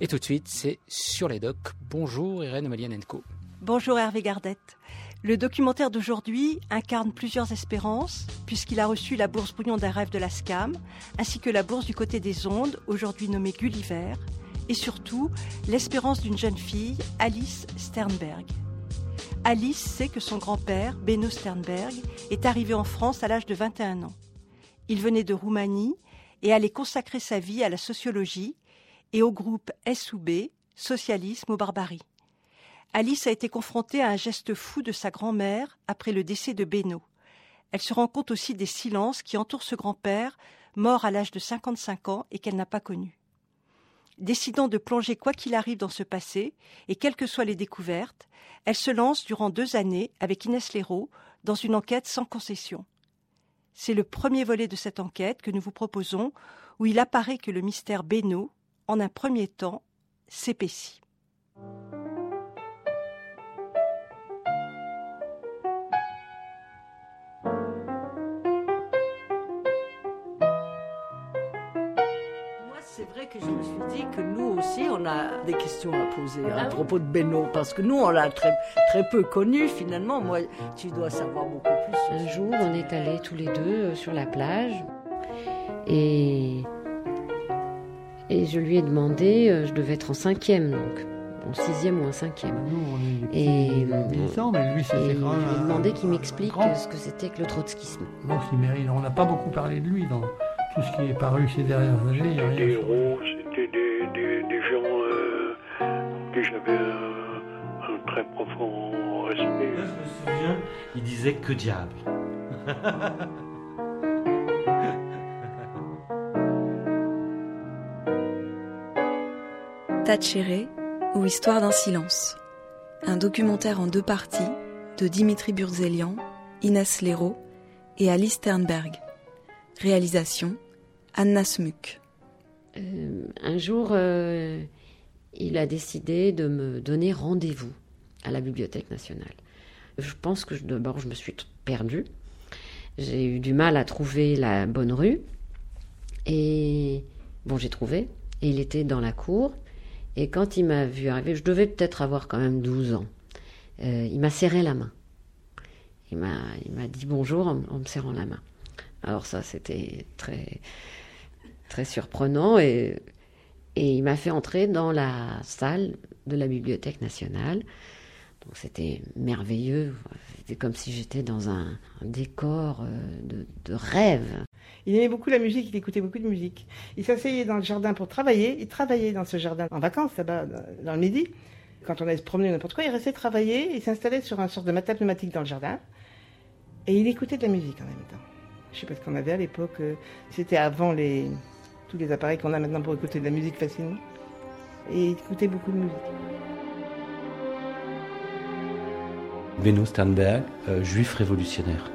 Et tout de suite, c'est sur les docks. Bonjour Irène Malianenko. Bonjour Hervé Gardette. Le documentaire d'aujourd'hui incarne plusieurs espérances, puisqu'il a reçu la bourse Bouillon d'un rêve de la SCAM, ainsi que la bourse du côté des ondes, aujourd'hui nommée Gulliver, et surtout l'espérance d'une jeune fille, Alice Sternberg. Alice sait que son grand-père, Benno Sternberg, est arrivé en France à l'âge de 21 ans. Il venait de Roumanie et allait consacrer sa vie à la sociologie et au groupe SUB, Socialisme ou Barbarie. Alice a été confrontée à un geste fou de sa grand-mère après le décès de Beno. Elle se rend compte aussi des silences qui entourent ce grand-père, mort à l'âge de 55 ans et qu'elle n'a pas connu. Décidant de plonger quoi qu'il arrive dans ce passé, et quelles que soient les découvertes, elle se lance durant deux années avec Inès Léraud dans une enquête sans concession. C'est le premier volet de cette enquête que nous vous proposons, où il apparaît que le mystère Beno, en un premier temps, s'épaissit. c'est vrai que je me suis dit que nous aussi, on a des questions à poser à propos de Beno, parce que nous, on l'a très, très peu connu finalement. Moi, tu dois savoir beaucoup plus. Un jour, on est allés tous les deux euh, sur la plage et, et je lui ai demandé, euh, je devais être en cinquième donc. En sixième ou en cinquième. Nous, on est Et, petits militants, mais lui, et c'était je lui ai demandé qu'il m'explique ce que c'était que le trotskisme. Donc, il mérite. On n'a pas beaucoup parlé de lui dans tout ce qui est paru ces dernières années. A Des héros, c'était des, des, des gens euh, pour qui j'avais un, un très profond respect. Là, je me souviens, il disait que diable. Tachéré ou Histoire d'un silence. Un documentaire en deux parties de Dimitri Burzelian, Inès Léraud et Alice Sternberg. Réalisation Anna Smuk. Euh, un jour, euh, il a décidé de me donner rendez-vous à la Bibliothèque nationale. Je pense que d'abord, je me suis perdue. J'ai eu du mal à trouver la bonne rue. Et bon, j'ai trouvé. Et il était dans la cour. Et quand il m'a vu arriver, je devais peut-être avoir quand même 12 ans. euh, il m'a serré la main. Il m'a, dit bonjour en, me serrant la main. Alors ça, c'était très, très surprenant et, et il m'a fait entrer dans la salle de la Bibliothèque nationale. Donc c'était merveilleux. C'était comme si j'étais dans un, décor euh, de rêve. Il aimait beaucoup la musique, il écoutait beaucoup de musique. Il s'asseyait dans le jardin pour travailler. Il travaillait dans ce jardin en vacances, là-bas, dans le midi. Quand on allait se promener n'importe quoi, il restait travailler. Il s'installait sur un sorte de matelas pneumatique dans le jardin. Et il écoutait de la musique en même temps. Je sais pas ce qu'on avait à l'époque. euh, C'était avant tous les appareils qu'on a maintenant pour écouter de la musique facilement. Et il écoutait beaucoup de musique. Benno Sternberg, euh, juif révolutionnaire.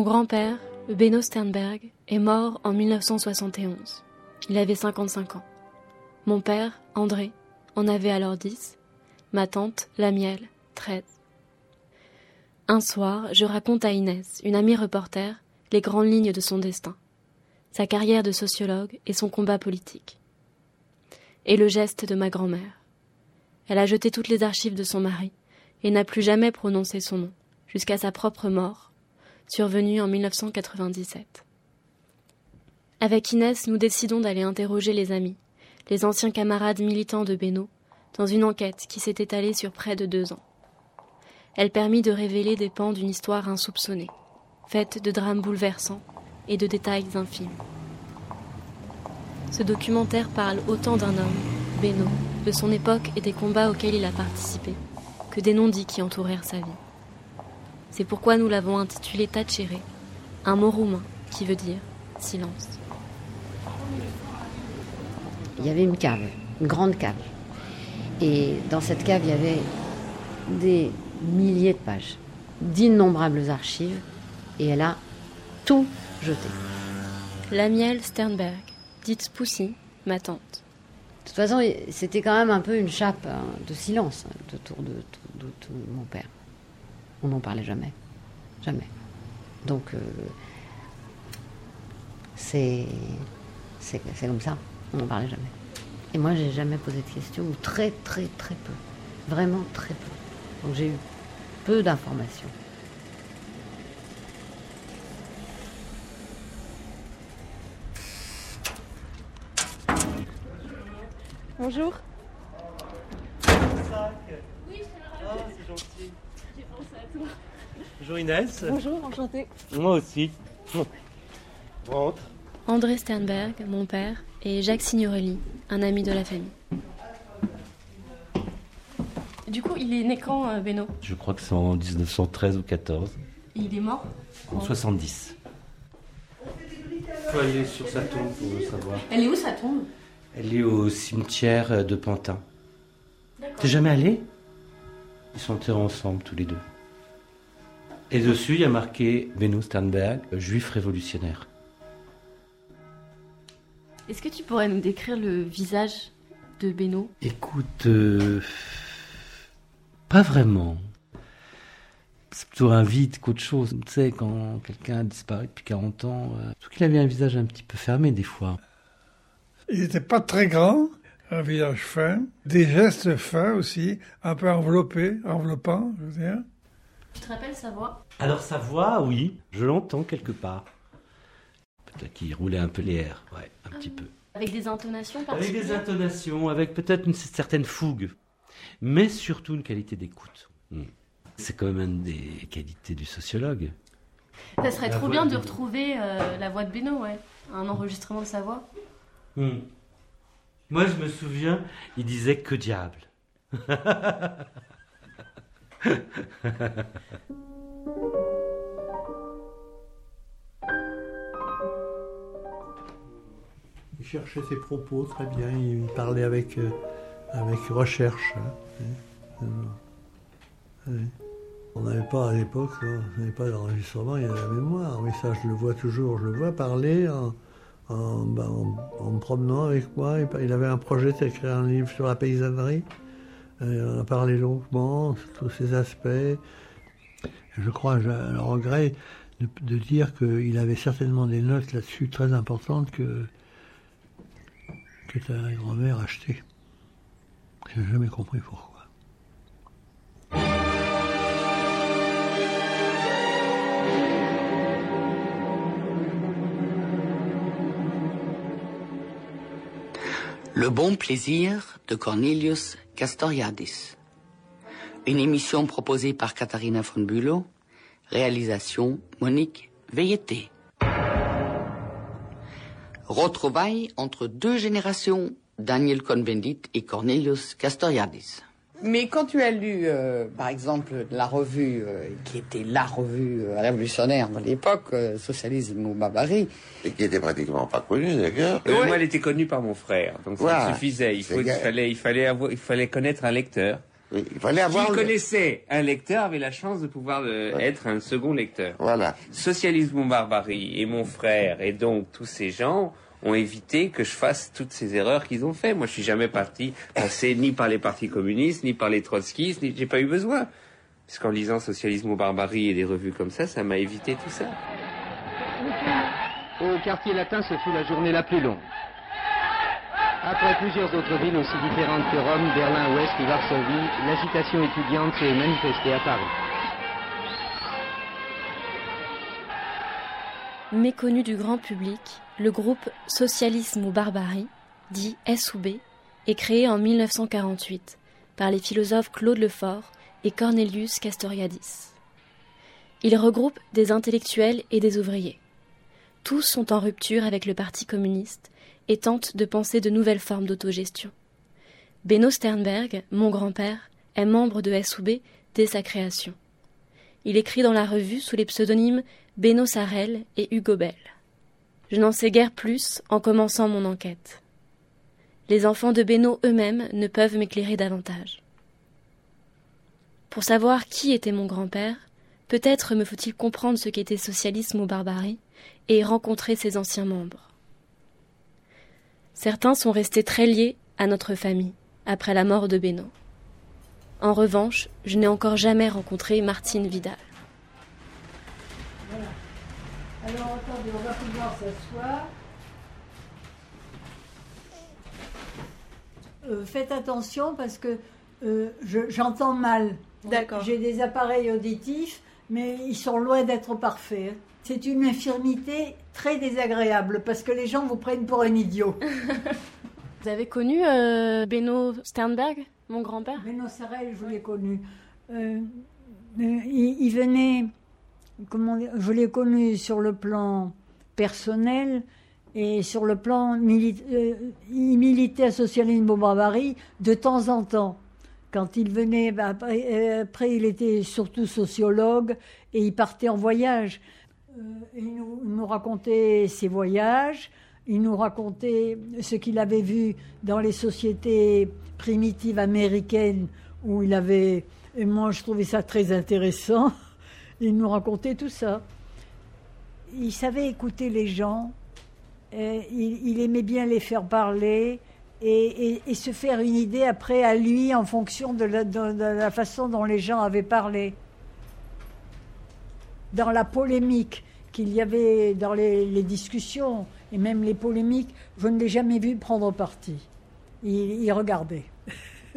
Mon grand-père, Benno Sternberg, est mort en 1971. Il avait 55 ans. Mon père, André, en avait alors 10. Ma tante, la miel, 13. Un soir, je raconte à Inès, une amie reporter, les grandes lignes de son destin, sa carrière de sociologue et son combat politique. Et le geste de ma grand-mère. Elle a jeté toutes les archives de son mari et n'a plus jamais prononcé son nom, jusqu'à sa propre mort, survenue en 1997. Avec Inès, nous décidons d'aller interroger les amis, les anciens camarades militants de Beno, dans une enquête qui s'est étalée sur près de deux ans. Elle permit de révéler des pans d'une histoire insoupçonnée, faite de drames bouleversants et de détails infimes. Ce documentaire parle autant d'un homme, Beno, de son époque et des combats auxquels il a participé, que des non-dits qui entourèrent sa vie. C'est pourquoi nous l'avons intitulé Tachere, un mot roumain qui veut dire silence. Il y avait une cave, une grande cave. Et dans cette cave, il y avait des milliers de pages, d'innombrables archives, et elle a tout jeté. Lamiel Sternberg, dite Poussy, ma tante. De toute façon, c'était quand même un peu une chape hein, de silence hein, autour de, de, de, mon père. On n'en parlait jamais. Jamais. Donc, euh, c'est comme ça. On n'en parlait jamais. Et moi, j'ai jamais posé de questions, ou très, très, très peu. Vraiment très peu. Donc, j'ai eu peu d'informations. Bonjour. Oui, c'est gentil. Toi. Bonjour Inès. Bonjour, enchantée. Moi aussi. Rentre. André Sternberg, mon père, et Jacques Signorelli, un ami de la famille. Du coup, il est né quand, euh, Beno? Je crois que c'est en 1913 ou 14. Et il est mort? En 70. Faut aller sur sa tombe pour le savoir. Elle est où sa tombe? Elle est au cimetière de Pantin. T'es jamais allé Ils sont enterrés ensemble tous les deux. Et dessus, il y a marqué Beno Sternberg, juif révolutionnaire. Est-ce que tu pourrais nous décrire le visage de Beno? Écoute, euh, pas vraiment. C'est plutôt un vide qu'autre chose. Tu sais, quand quelqu'un a disparu depuis 40 ans, euh, surtout qu'il avait un visage un petit peu fermé des fois. Il n'était pas très grand, un visage fin, des gestes fins aussi, un peu enveloppé, enveloppant, je veux dire. Tu te rappelles sa voix? Alors sa voix, oui, je l'entends quelque part. Peut-être qu'il roulait un peu les airs, ouais, un petit peu. Avec des intonations Avec des intonations, avec peut-être une certaine fougue, mais surtout une qualité d'écoute. Hmm. C'est quand même une des qualités du sociologue. Ça serait trop bien de, retrouver euh, la voix de Beno, ouais. Un enregistrement de sa voix. Hmm. Moi, je me souviens, il disait que diable. Il cherchait ses propos très bien, il parlait avec, euh, avec recherche. Hein. On n'avait pas à l'époque, on n'avait pas d'enregistrement, il y a la mémoire. Mais ça, je le vois toujours, je le vois parler en, en, ben, me promenant avec moi. Il avait un projet d'écrire un livre sur la paysannerie. Euh, on a parlé longuement sur tous ces aspects. Je crois, j'ai le regret de, de dire qu'il avait certainement des notes là-dessus très importantes que que ta grand-mère acheté. J'ai jamais compris pourquoi. Le bon plaisir de Cornelius Castoriadis. Une émission proposée par Katharina von Bülow, réalisation Monique Veilleté. Retrouvailles entre deux générations, Daniel Cohn-Bendit et Cornelius Castoriadis. Mais quand tu as lu, euh, par exemple, la revue, euh, qui était la revue euh, révolutionnaire de l'époque, Socialisme ou Barbarie... Et qui était pratiquement pas connue, d'ailleurs. Moi, elle était connue par mon frère, donc ça suffisait. Il, fallait, il, fallait avoir, il fallait connaître un lecteur. Oui, il fallait avoir... Qui connaissait un lecteur avait la chance de pouvoir être un second lecteur. Voilà. Socialisme ou Barbarie et mon frère, et donc tous ces gens ont évité que je fasse toutes ces erreurs qu'ils ont fait. Moi, je suis jamais parti passer ni par les partis communistes, ni par les trotskistes, ni j'ai pas eu besoin. Puisqu'en lisant Socialisme ou Barbarie et des revues comme ça, ça m'a évité tout ça. Au quartier latin se fout la journée la plus longue. Après plusieurs autres villes aussi différentes que Rome, Berlin-Ouest et Varsovie, l'agitation étudiante s'est manifestée à Paris. Méconnu du grand public, le groupe Socialisme ou Barbarie, dit SOB, est créé en 1948 par les philosophes Claude Lefort et Cornelius Castoriadis. Il regroupe des intellectuels et des ouvriers. Tous sont en rupture avec le Parti communiste et tentent de penser de nouvelles formes d'autogestion. Beno Sternberg, mon grand-père, est membre de SOB dès sa création. Il écrit dans la revue sous les pseudonymes Beno Sarel et Hugo Bell. Je n'en sais guère plus en commençant mon enquête. Les enfants de Beno eux-mêmes ne peuvent m'éclairer davantage. Pour savoir qui était mon grand-père, Peut-être me faut-il comprendre ce qu'était socialisme ou barbarie et rencontrer ses anciens membres. Certains sont restés très liés à notre famille après la mort de Beno. En revanche, je n'ai encore jamais rencontré Martine Vidal. Alors attendez, on va pouvoir s'asseoir. Euh, faites attention parce que euh, je- j'entends mal. D'accord. J'ai des appareils auditifs, mais ils sont loin d'être parfaits. C'est une infirmité très désagréable parce que les gens vous prennent pour un idiot. Vous avez connu euh, Beno Sternberg, mon grand-père? Beno Sarel, je l'ai connu. Euh, euh, il, il venait, je l'ai connu sur le plan personnel et sur le plan militaire. il militait à Socialisme de temps en temps. Quand il venait, bah, après, euh, après, il était surtout sociologue et il partait en voyage. Euh, il, nous, il nous racontait ses voyages, il nous racontait ce qu'il avait vu dans les sociétés primitives américaines où il avait. Et moi, je trouvais ça très intéressant. Il nous racontait tout ça. Il savait écouter les gens, et il, aimait bien les faire parler et, se faire une idée après à lui en fonction de la, façon dont les gens avaient parlé. Dans la polémique qu'il y avait dans les, discussions et même les polémiques, je ne l'ai jamais vu prendre parti. Il regardait.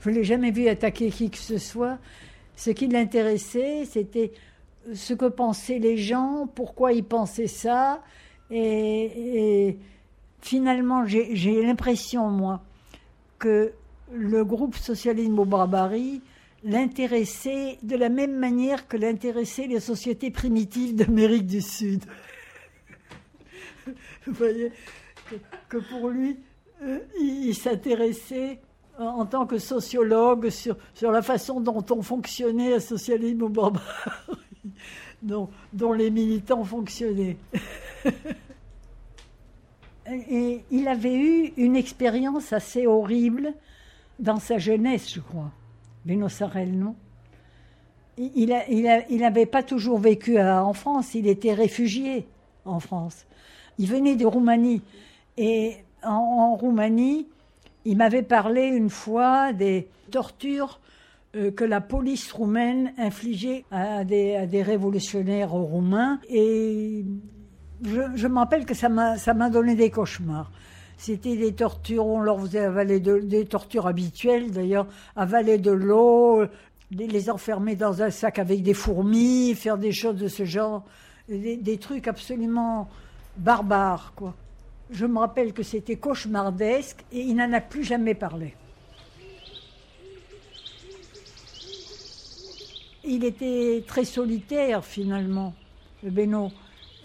je ne l'ai jamais vu attaquer qui que ce soit. Ce qui l'intéressait, c'était ce que pensaient les gens, pourquoi ils pensaient ça. Et, finalement, j'ai l'impression, moi, que le groupe Socialisme au Barbarie l'intéressait de la même manière que l'intéressaient les sociétés primitives d'Amérique du Sud. Vous voyez que, pour lui, euh, il s'intéressait en, tant que sociologue sur, sur la façon dont on fonctionnait à Socialisme au Barbarie, dont, les militants fonctionnaient. Et il avait eu une expérience assez horrible dans sa jeunesse, je crois. Beno Sarel, non? Il- n'avait pas toujours vécu à- en France, il était réfugié en France. Il venait de Roumanie. Et en Roumanie, il m'avait parlé une fois des tortures euh, que la police roumaine infligeait à des, révolutionnaires roumains. Et je, je me rappelle que ça m'a donné des cauchemars. C'était des tortures, on leur faisait avaler de- des tortures habituelles d'ailleurs, avaler de l'eau, les, les enfermer dans un sac avec des fourmis, faire des choses de ce genre, des, des trucs absolument barbares, quoi. Je me rappelle que c'était cauchemardesque et il n'en a plus jamais parlé. Il était très solitaire finalement, le Beno.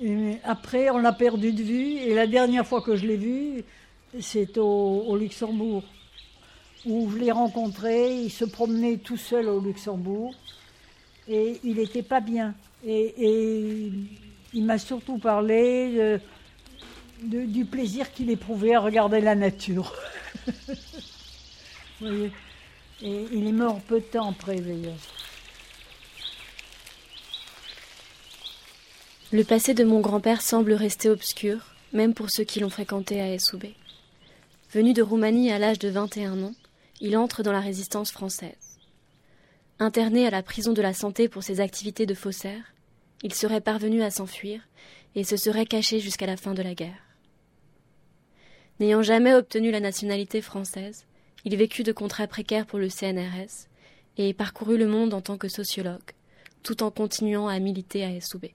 Et après, on l'a perdu de vue et la dernière fois que je l'ai vu, c'est au, au Luxembourg, où je l'ai rencontré. Il se promenait tout seul au Luxembourg et il n'était pas bien. Et, et il m'a surtout parlé de- du plaisir qu'il éprouvait à regarder la nature. Et il est mort peu de temps après, d'ailleurs. Le passé de mon grand-père semble rester obscur, même pour ceux qui l'ont fréquenté à Essoubé. Venu de Roumanie à l'âge de 21 ans, il entre dans la résistance française. Interné à la prison de la santé pour ses activités de faussaire, il serait parvenu à s'enfuir et se serait caché jusqu'à la fin de la guerre. N'ayant jamais obtenu la nationalité française, il vécut de contrats précaires pour le CNRS et parcourut le monde en tant que sociologue, tout en continuant à militer à Essoubé.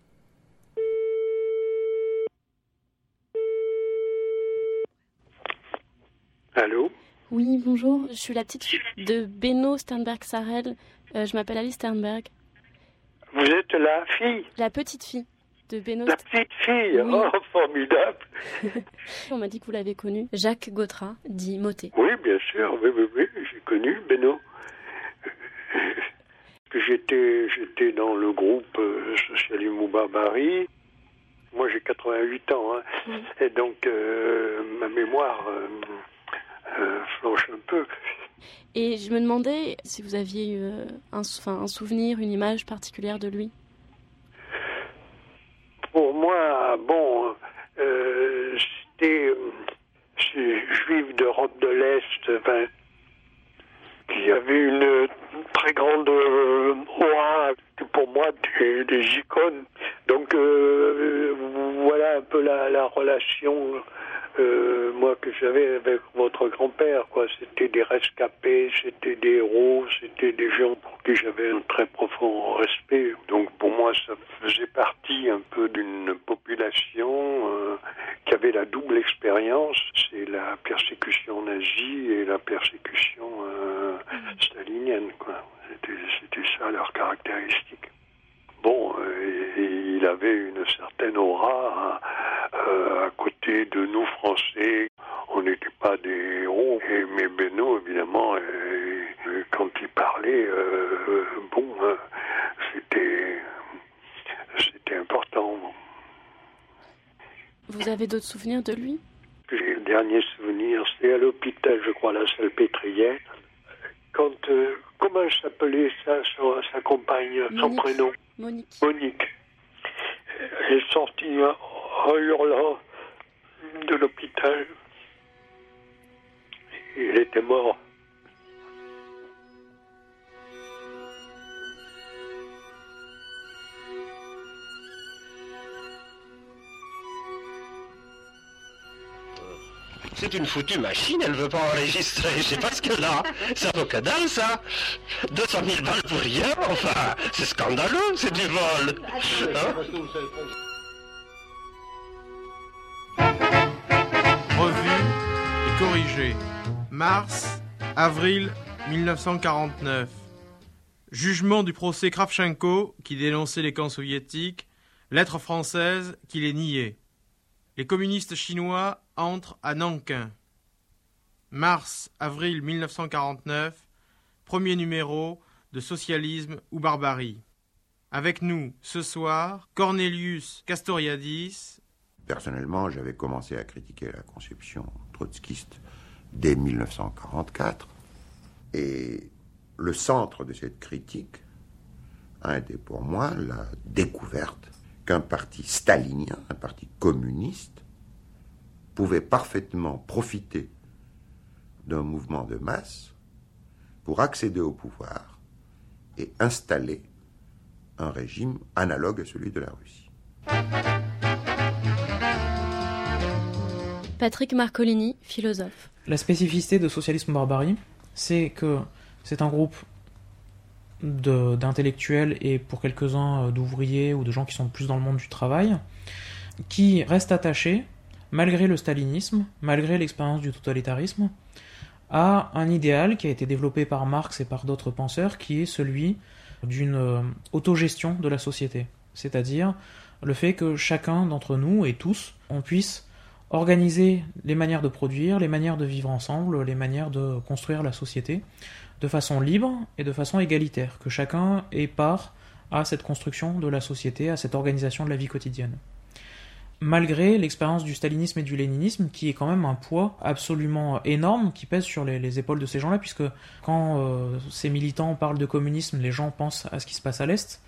Allô? Oui, bonjour, je suis la petite fille de Beno Sternberg-Sarel. Euh, je m'appelle Alice Sternberg. Vous êtes la fille? La petite fille de La petite fille Oui. Oh, formidable On m'a dit que vous l'avez connu. Jacques Gautrat, dit Motet. Oui, bien sûr, oui, oui, oui, j'ai connu Beno. Que J'étais, j'étais dans le groupe euh, Socialisme ou Barbarie. Moi, j'ai 88 ans, hein. et donc euh, ma mémoire euh, euh, flanche un peu. Et je me demandais si vous aviez eu un, enfin, un souvenir, une image particulière de lui. Pour moi, bon, euh, c'était euh, juif d'Europe de l'Est, qui avait une très grande euh, pour moi, des, icônes. Donc, euh, voilà un peu la relation euh, moi que j'avais avec votre grand-père quoi. C'était des rescapés c'était des héros c'était des gens pour qui j'avais un très profond respect. Donc pour moi ça faisait partie un peu d'une population euh, qui avait la double expérience. C'est la persécution nazie et la persécution euh, stalinienne quoi. C'était c'était ça leur caractéristique bon, euh, et il avait une certaine aura euh, à côté de nous Français. On n'était pas des héros, et, mais Benoît, évidemment, euh, euh, quand il parlait, euh, bon, euh, c'était c'était important. Vous avez d'autres souvenirs de lui? J'ai le dernier souvenir, c'est à l'hôpital, je crois, la Salpêtrière. Quand, euh, comment s'appelait ça, sa, sa compagne, son prénom Monique. Monique. Elle est sortie en hurlant de l'hôpital. Il était mort. C'est une foutue machine, elle veut pas enregistrer. Je sais pas ce qu'elle a. Ça vaut que dalle, ça. 200 000 balles pour rien, enfin, c'est scandaleux, c'est du vol. Hein Revue et corrigé. Mars, avril 1949. Jugement du procès Kravchenko qui dénonçait les camps soviétiques. Lettre française qui les niait. Les communistes chinois entrent à Nankin. Mars, avril 1949. Premier numéro de Socialisme ou Barbarie. Avec nous ce soir, Cornelius Castoriadis, Personnellement, j'avais commencé à critiquer la conception trotskiste dès 1944. Et le centre de cette critique a été pour moi la découverte qu'un parti stalinien, un parti communiste, pouvait parfaitement profiter d'un mouvement de masse pour accéder au pouvoir et installer un régime analogue à celui de la Russie. Patrick Marcolini, philosophe. La spécificité de Socialisme Barbarie, c'est que c'est un groupe d'intellectuels et pour quelques-uns euh, d'ouvriers ou de gens qui sont plus dans le monde du travail, qui restent attachés, malgré le stalinisme, malgré l'expérience du totalitarisme, à un idéal qui a été développé par Marx et par d'autres penseurs, qui est celui d'une euh, autogestion de la société. C'est-à-dire le fait que chacun d'entre nous et tous, on puisse organiser les manières de produire, les manières de vivre ensemble, les manières de construire la société de façon libre et de façon égalitaire, que chacun ait part à cette construction de la société, à cette organisation de la vie quotidienne. Malgré l'expérience du stalinisme et du léninisme, qui est quand même un poids absolument énorme qui pèse sur les, les épaules de ces gens-là, puisque quand euh, ces militants parlent de communisme, les gens pensent à ce qui se passe à l'Est,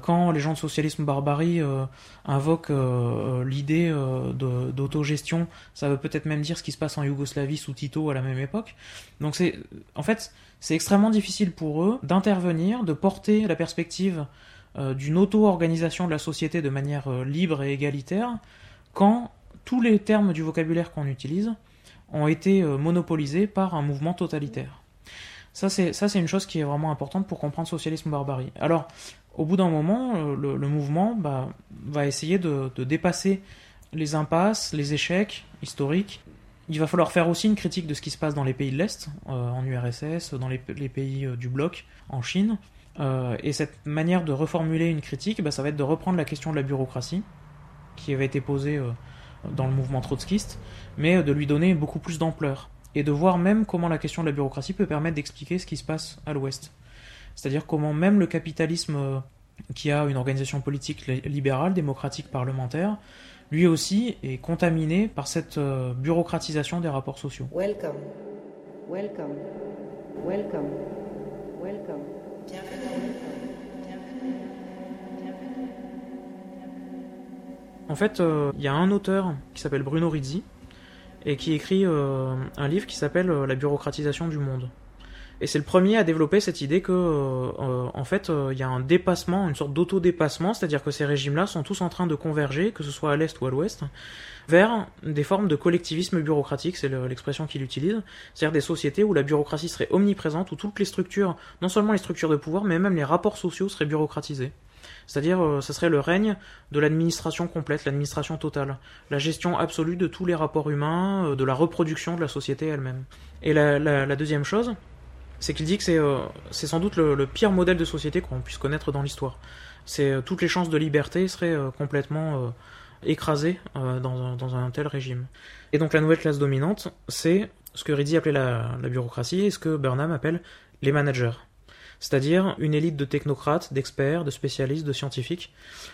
quand les gens de socialisme barbarie euh, invoquent euh, euh, l'idée d'autogestion, ça veut peut-être même dire ce qui se passe en Yougoslavie sous Tito à la même époque. Donc c'est, en fait, c'est extrêmement difficile pour eux d'intervenir, de porter la perspective d'une auto-organisation de la société de manière euh, libre et égalitaire, quand tous les termes du vocabulaire qu'on utilise ont été euh, monopolisés par un mouvement totalitaire. Ça, c'est une chose qui est vraiment importante pour comprendre socialisme barbarie. Alors, au bout d'un moment, euh, le, mouvement bah, va essayer de, dépasser les impasses, les échecs historiques. Il va falloir faire aussi une critique de ce qui se passe dans les pays de l'Est, euh, en URSS, dans les, pays euh, du bloc, en Chine. Euh, et cette manière de reformuler une critique, bah, ça va être de reprendre la question de la bureaucratie, qui avait été posée euh, dans le mouvement trotskiste, mais euh, de lui donner beaucoup plus d'ampleur. Et de voir même comment la question de la bureaucratie peut permettre d'expliquer ce qui se passe à l'Ouest. C'est-à-dire comment même le capitalisme euh, qui a une organisation politique li- libérale, démocratique, parlementaire, lui aussi est contaminé par cette euh, bureaucratisation des rapports sociaux. Welcome, welcome, Welcome. Welcome. En fait, euh, il y a un auteur qui s'appelle Bruno Rizzi et qui écrit euh, un livre qui s'appelle euh, La bureaucratisation du monde. Et c'est le premier à développer cette idée que, en fait, il y a un dépassement, une sorte d'auto-dépassement, c'est-à-dire que ces régimes-là sont tous en train de converger, que ce soit à l'est ou à l'ouest, vers des formes de collectivisme bureaucratique, c'est le- l'expression qu'il utilise, c'est-à-dire des sociétés où la bureaucratie serait omniprésente, où toutes les structures, non seulement les structures de pouvoir, mais même les rapports sociaux seraient bureaucratisés. C'est-à-dire, euh, ce serait le règne de l'administration complète, l'administration totale, la gestion absolue de tous les rapports humains, euh, de la reproduction de la société elle-même. Et la, la- deuxième chose, c'est qu'il dit que c'est euh, sans doute le, pire modèle de société qu'on puisse connaître dans l'histoire. C'est euh, toutes les chances de liberté seraient euh, complètement écrasées dans, dans un tel régime. Et donc la nouvelle classe dominante, c'est ce que Rizzi appelait la, la bureaucratie et ce que Burnham appelle les managers. C'est-à-dire une élite de technocrates, d'experts, de spécialistes, de scientifiques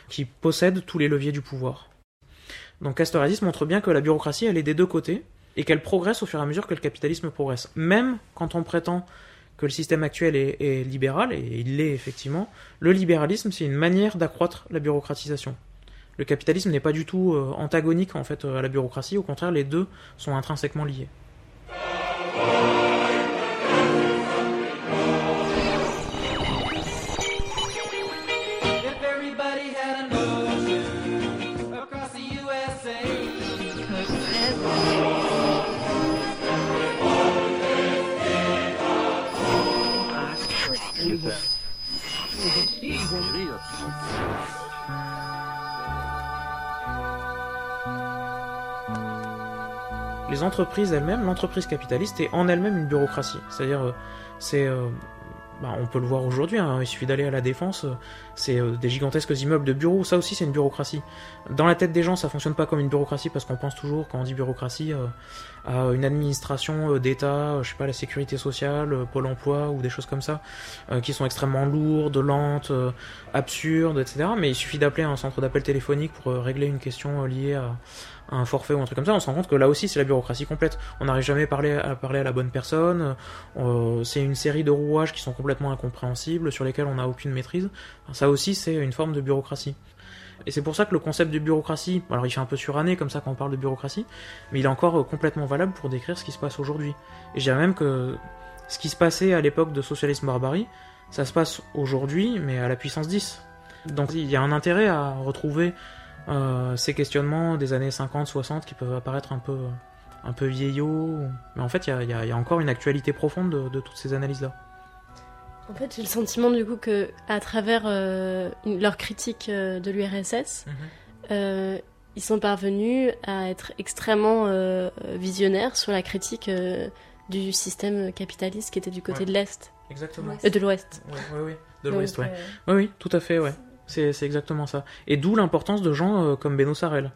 qui possèdent tous les leviers du pouvoir. Donc Castoriadis montre bien que la bureaucratie, elle est des deux côtés et qu'elle progresse au fur et à mesure que le capitalisme progresse. Même quand on prétend que le système actuel est, est libéral, et il l'est effectivement, le libéralisme, c'est une manière d'accroître la bureaucratisation. Le capitalisme n'est pas du tout euh, antagonique en fait à la bureaucratie, au contraire, les deux sont intrinsèquement liés. Les entreprises elles-mêmes, l'entreprise capitaliste est en elle-même une bureaucratie. C'est-à-dire, euh, c'est, euh, bah, on peut le voir aujourd'hui. hein, il suffit d'aller à la défense, euh, c'est des gigantesques immeubles de bureaux. Ça aussi, c'est une bureaucratie. Dans la tête des gens, ça fonctionne pas comme une bureaucratie parce qu'on pense toujours, quand on dit bureaucratie, à une administration d'État, je sais pas, la sécurité sociale, Pôle Emploi ou des choses comme ça, qui sont extrêmement lourdes, lentes, absurdes, etc. Mais il suffit d'appeler un centre d'appel téléphonique pour régler une question liée à un forfait ou un truc comme ça, on se rend compte que là aussi c'est la bureaucratie complète. On n'arrive jamais à parler, à la bonne personne. euh, c'est une série de rouages qui sont complètement incompréhensibles, sur lesquels on n'a aucune maîtrise. Ça aussi c'est une forme de bureaucratie. Et c'est pour ça que le concept de bureaucratie, alors il fait un peu suranné comme ça quand on parle de bureaucratie, mais il est encore euh, complètement valable pour décrire ce qui se passe aujourd'hui. Et je dirais même que ce qui se passait à l'époque de socialisme barbarie, ça se passe aujourd'hui, mais à la puissance 10. Donc il y a un intérêt à retrouver euh, ces questionnements des années 50-60 qui peuvent apparaître un peu, un peu vieillots. Mais en fait, il y a, y y encore une actualité profonde de, de toutes ces analyses-là. En fait, j'ai le sentiment du coup que à travers euh, leur critique euh, de l'URSS, euh, ils sont parvenus à être extrêmement visionnaires sur la critique du système capitaliste qui était du côté Ouais. de l'Est. Exactement. De l'Ouest. Oui, oui, oui. De l'Ouest, ouais. euh, Oui, oui, tout à fait, ouais. C'est exactement ça. Et d'où l'importance de gens euh, comme Beno Sarel.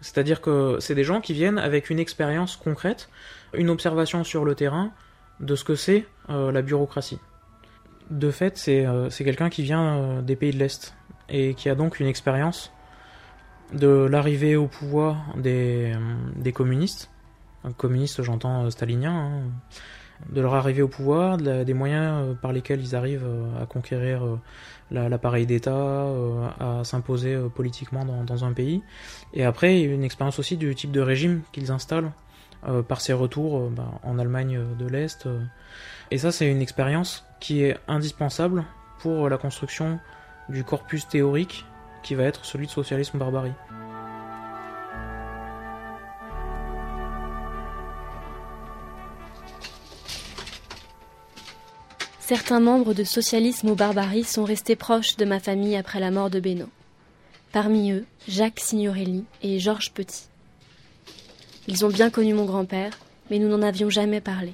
C'est-à-dire que c'est des gens qui viennent avec une expérience concrète, une observation sur le terrain de ce que c'est euh, la bureaucratie. De fait, c'est euh, quelqu'un qui vient des pays de l'Est et qui a donc une expérience de l'arrivée au pouvoir des, communistes. Un communiste, j'entends stalinien, hein. De leur arrivée au pouvoir, des moyens euh, par lesquels ils arrivent euh, à conquérir euh, la- l'appareil d'État, à s'imposer politiquement dans, un pays. Et après, une expérience aussi du type de régime qu'ils installent par ces retours bah, en Allemagne de l'Est. Et ça, c'est une expérience qui est indispensable pour la construction du corpus théorique qui va être celui de socialisme barbarie. Certains membres de Socialisme ou Barbarie sont restés proches de ma famille après la mort de Beno. Parmi eux, Jacques Signorelli et Georges Petit. Ils ont bien connu mon grand-père, mais nous n'en avions jamais parlé.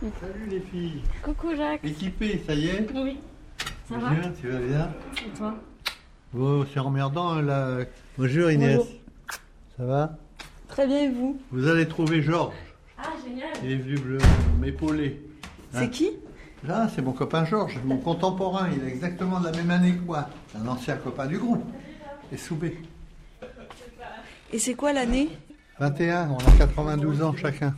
Salut les filles. Coucou Jacques. Équipé, ça y est? Oui. Ça va? Bien, tu vas bien? Et toi? Oh, c'est emmerdant hein, là. Bonjour Inès. Bonjour. Ça va? Très bien, et vous? Vous allez trouver Georges. Ah, génial. Il est venu m'épauler. C'est qui? Là, c'est mon copain Georges, mon contemporain. Il est exactement de la même année que moi. C'est un ancien copain du groupe. Et Soubé. Et c'est quoi l'année? 21, on a 92 ans chacun.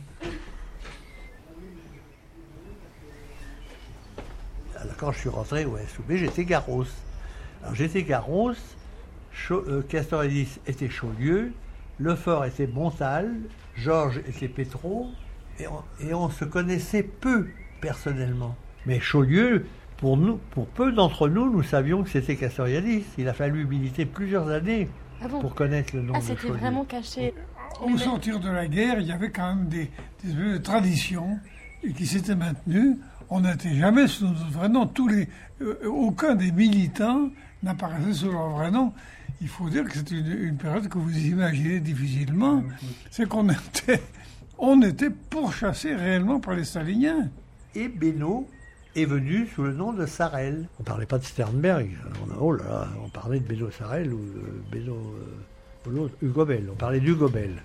quand je suis rentré au SOB, j'étais Garros. Alors j'étais Garros, euh, Castoriadis était Chaulieu, Lefort était Montal, Georges était Pétro, et on, et on se connaissait peu personnellement. Mais Chaulieu, pour nous, pour peu d'entre nous, nous savions que c'était Castoriadis. Il a fallu militer plusieurs années Ah bon pour connaître le nom Ah, de c'était vraiment caché. Au sortir de la guerre, il y avait quand même des, traditions qui s'étaient maintenues. On n'était jamais sous notre vrai nom. Tous les, euh, aucun des militants n'apparaissait sous leur vrai nom. Il faut dire que c'est une, une période que vous imaginez difficilement. C'est qu'on était, on était pourchassés réellement par les staliniens. Et Beno est venu sous le nom de Sarel. On parlait pas de Sternberg. On, oh là là, on parlait de Beno Sarel ou de Beno euh, Hugo Bell. On parlait d'Hugo Bell.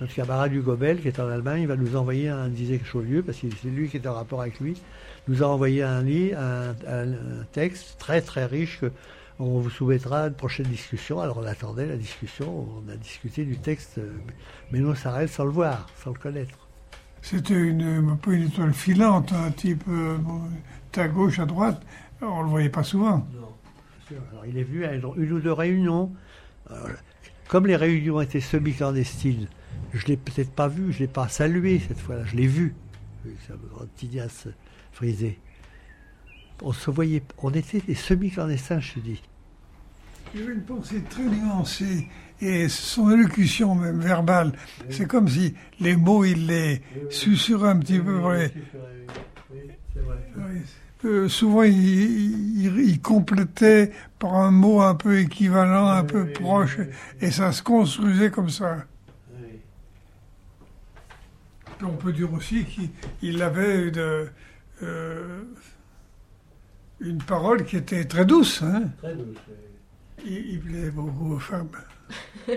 Notre camarade Hugo Bell, qui est en Allemagne, va nous envoyer un disait Chaulieu, parce que c'est lui qui est en rapport avec lui, nous a envoyé un livre, un, texte très très riche que on vous soumettra une prochaine discussion. Alors on attendait la discussion, on a discuté du texte euh, Beno Sarel sans le voir, sans le connaître. C'était une, un peu une étoile filante, un type euh, à gauche, à droite. On ne le voyait pas souvent. Alors, il est venu à une, ou deux réunions. Alors, comme les réunions étaient semi-clandestines, je ne l'ai peut-être pas vu, je ne l'ai pas salué cette fois-là, je l'ai vu. Avec sa grande tignasse frisée. On se voyait, on était des semi-clandestins, je te dis. Avait une pensée très nuancée et son élocution même verbale, c'est comme si les mots, il les susurrait un petit peu. Euh, souvent, il, il- il complétait par un mot un peu équivalent, un peu proche, et ça se construisait comme ça. Puis on peut dire aussi qu'il il avait une, euh, une parole qui était très douce. Hein Très douce. il, il plaisait beaucoup aux femmes.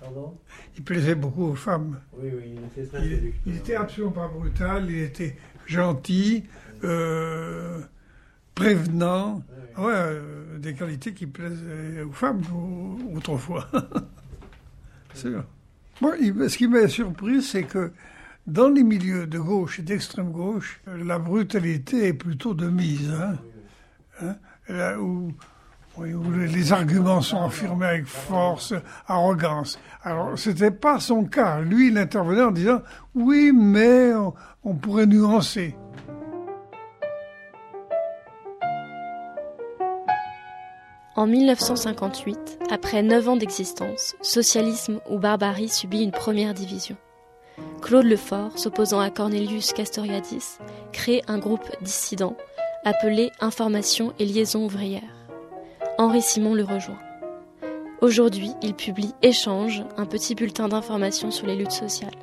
Pardon? Il plaisait beaucoup aux femmes. Oui, oui, il était très Il, séducteur. il était absolument pas brutal, il était gentil, euh, prévenant. Ouais, euh, des qualités qui plaisaient aux femmes au- autrefois. Sûr. Bon, il- ce qui m'a surpris, c'est que dans les milieux de gauche et d'extrême gauche, la brutalité est plutôt de mise. Hein, Hein, là où, les- arguments sont affirmés avec force, arrogance. Alors, c'était pas son cas. Lui, il intervenait en disant oui, mais on, pourrait nuancer. En 1958, après 9 ans d'existence, socialisme ou barbarie subit une première division. Claude Lefort, s'opposant à Cornelius Castoriadis, crée un groupe dissident appelé Information et Liaison ouvrière. Henri Simon le rejoint. Aujourd'hui, il publie Échange, un petit bulletin d'information sur les luttes sociales.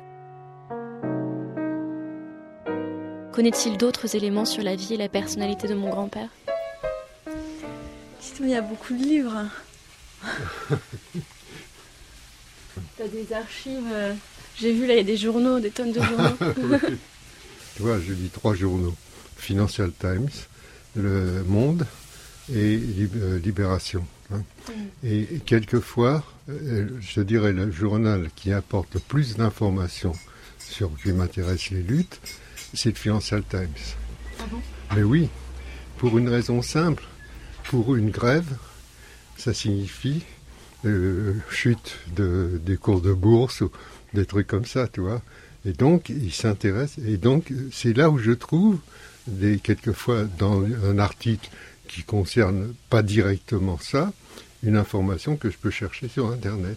Connaît-il d'autres éléments sur la vie et la personnalité de mon grand-père? Il y a beaucoup de livres. T'as des archives. euh, J'ai vu là, il y a des journaux, des tonnes de journaux. Tu vois, je lis trois journaux. Financial Times, Le Monde et euh, Libération. hein. Et quelquefois, euh, je dirais le journal qui apporte le plus d'informations sur qui m'intéresse les luttes, c'est le Financial Times. Mais oui, pour une raison simple. Pour une grève, ça signifie euh, chute de, des cours de bourse ou des trucs comme ça, tu vois. Et donc, il s'intéresse. Et donc, c'est là où je trouve, des, quelquefois, dans un article qui concerne pas directement ça, une information que je peux chercher sur Internet.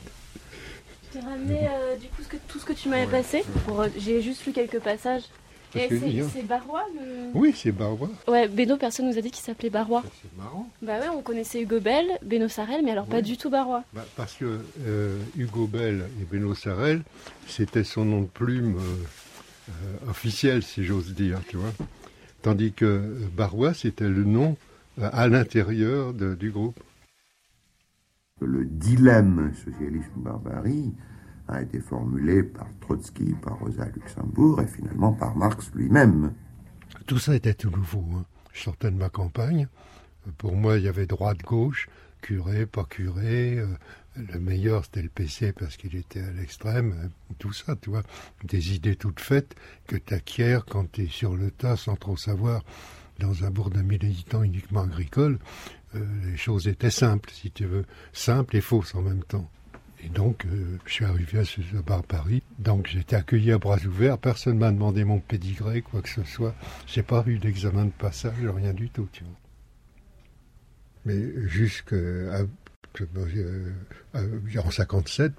J'ai ramené euh, du coup ce que- tout ce que tu m'avais passé. Euh, J'ai juste lu quelques passages. C'est Barrois le... Oui, c'est Barrois. Ouais, Beno, personne nous a dit qu'il s'appelait Barrois. C'est marrant. Bah ouais, on connaissait Hugo Bell, Beno Sarel, mais alors pas du tout Barrois. Bah, parce que euh, Hugo Bell et Beno Sarel, c'était son nom de plume euh, euh, officiel, si j'ose dire, tu vois. Tandis que Barrois, c'était le nom euh, à l'intérieur du groupe. Le dilemme socialisme-barbarie a été formulé par Trotsky, par Rosa Luxembourg et finalement par Marx lui-même. Tout ça était tout nouveau. hein. Je sortais de ma campagne. Pour moi, il y avait droite-gauche, curé, pas curé. euh, le meilleur, c'était le PC parce qu'il était à l'extrême. euh, Tout ça, tu vois. Des idées toutes faites que tu acquiers quand tu es sur le tas sans trop savoir dans un bourg d'un militants uniquement agricole, euh, les choses étaient simples, si tu veux, simples et fausses en même temps. Et donc, euh, je suis arrivé à ce bar Paris. Donc, été accueilli à bras ouverts. Personne m'a demandé mon pédigré, quoi que ce soit. J'ai pas eu d'examen de passage, rien du tout, tu vois. Mais jusqu'à euh, en 57,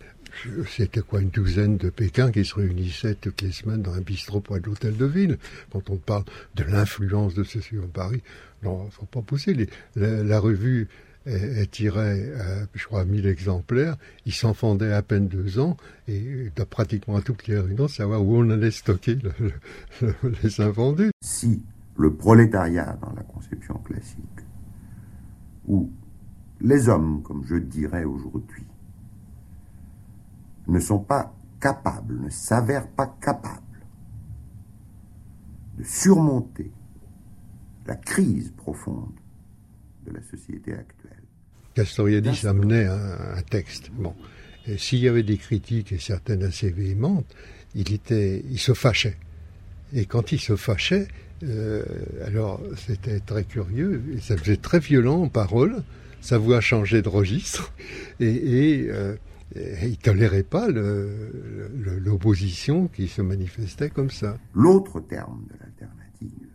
c'était quoi une douzaine de Pékin qui se réunissaient toutes les semaines dans un bistrot de l'hôtel de ville? Quand on parle de l'influence de ceci en Paris, non, faut pas pousser. la, revue est, tirée, à, je crois, à 1000 exemplaires. Il s'en fendait à peine deux ans et de pratiquement à toutes les réunions, savoir où on allait stocker le, le, les invendus. Si le prolétariat dans la conception classique, ou les hommes, comme je dirais aujourd'hui, ne sont pas capables, ne s'avèrent pas capables de surmonter la crise profonde de la société actuelle. Castoriadis amenait un, un texte. Bon, s'il y avait des critiques et certaines assez véhémentes, il était, il se fâchait. Et quand il se fâchait, euh, alors c'était très curieux, et ça faisait très violent en parole. Sa voix changeait de registre et, et euh, il tolérait pas l'opposition qui se manifestait comme ça. L'autre terme de l'alternative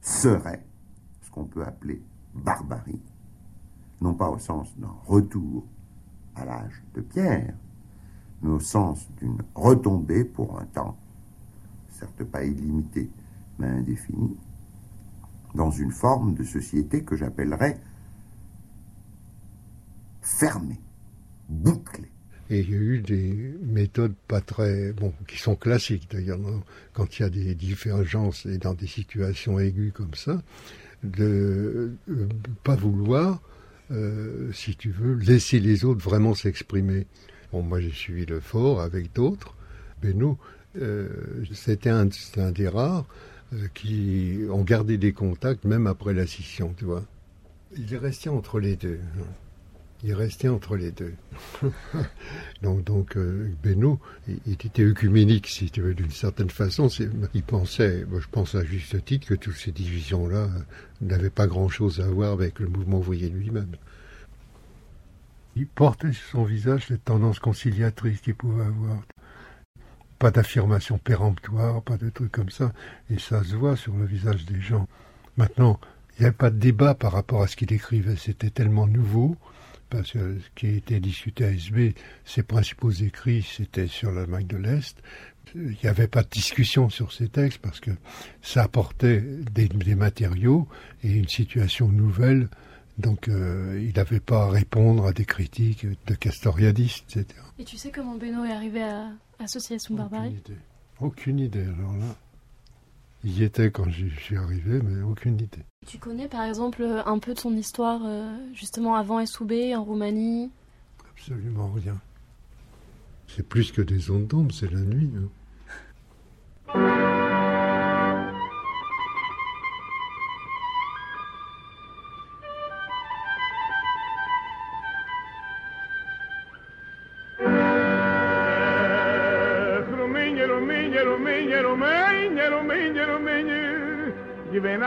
serait ce qu'on peut appeler barbarie, non pas au sens d'un retour à l'âge de pierre, mais au sens d'une retombée pour un temps, certes pas illimité, mais indéfini, dans une forme de société que j'appellerais fermée bouclé. Et il y a eu des méthodes pas très, bon, qui sont classiques d'ailleurs, quand il y a des divergences et dans des situations aiguës comme ça, de ne pas vouloir, euh, si tu veux, laisser les autres vraiment s'exprimer. Bon, moi j'ai suivi le fort avec d'autres, mais nous, euh, c'était un, des rares euh, qui ont gardé des contacts même après la scission, tu vois. Il est resté entre les deux. Hein. Il restait entre les deux. donc, donc euh, Benoît, il, était œcuménique, si tu veux, d'une certaine façon. Il pensait, je pense à juste titre, que toutes ces divisions-là euh, n'avaient pas grand-chose à voir avec le mouvement ouvrier lui-même. Il portait sur son visage les tendances conciliatrices qu'il pouvait avoir. Pas d'affirmation péremptoire, pas de trucs comme ça. Et ça se voit sur le visage des gens. Maintenant, il n'y avait pas de débat par rapport à ce qu'il écrivait. C'était tellement nouveau parce que ce qui était discuté à SB, ses principaux écrits, c'était sur l'Allemagne de l'Est. Il n'y avait pas de discussion sur ces textes parce que ça apportait des, des matériaux et une situation nouvelle. Donc euh, il n'avait pas à répondre à des critiques de Castoriadis, etc. Et tu sais comment Benoît est arrivé à Association Barbarie? Aucune idée. Alors là, y était quand je suis arrivé, mais aucune idée. Tu connais par exemple un peu de son histoire, euh, justement avant SOB, en Roumanie? Absolument rien. C'est plus que des ondes d'ombre, c'est la nuit. Hein.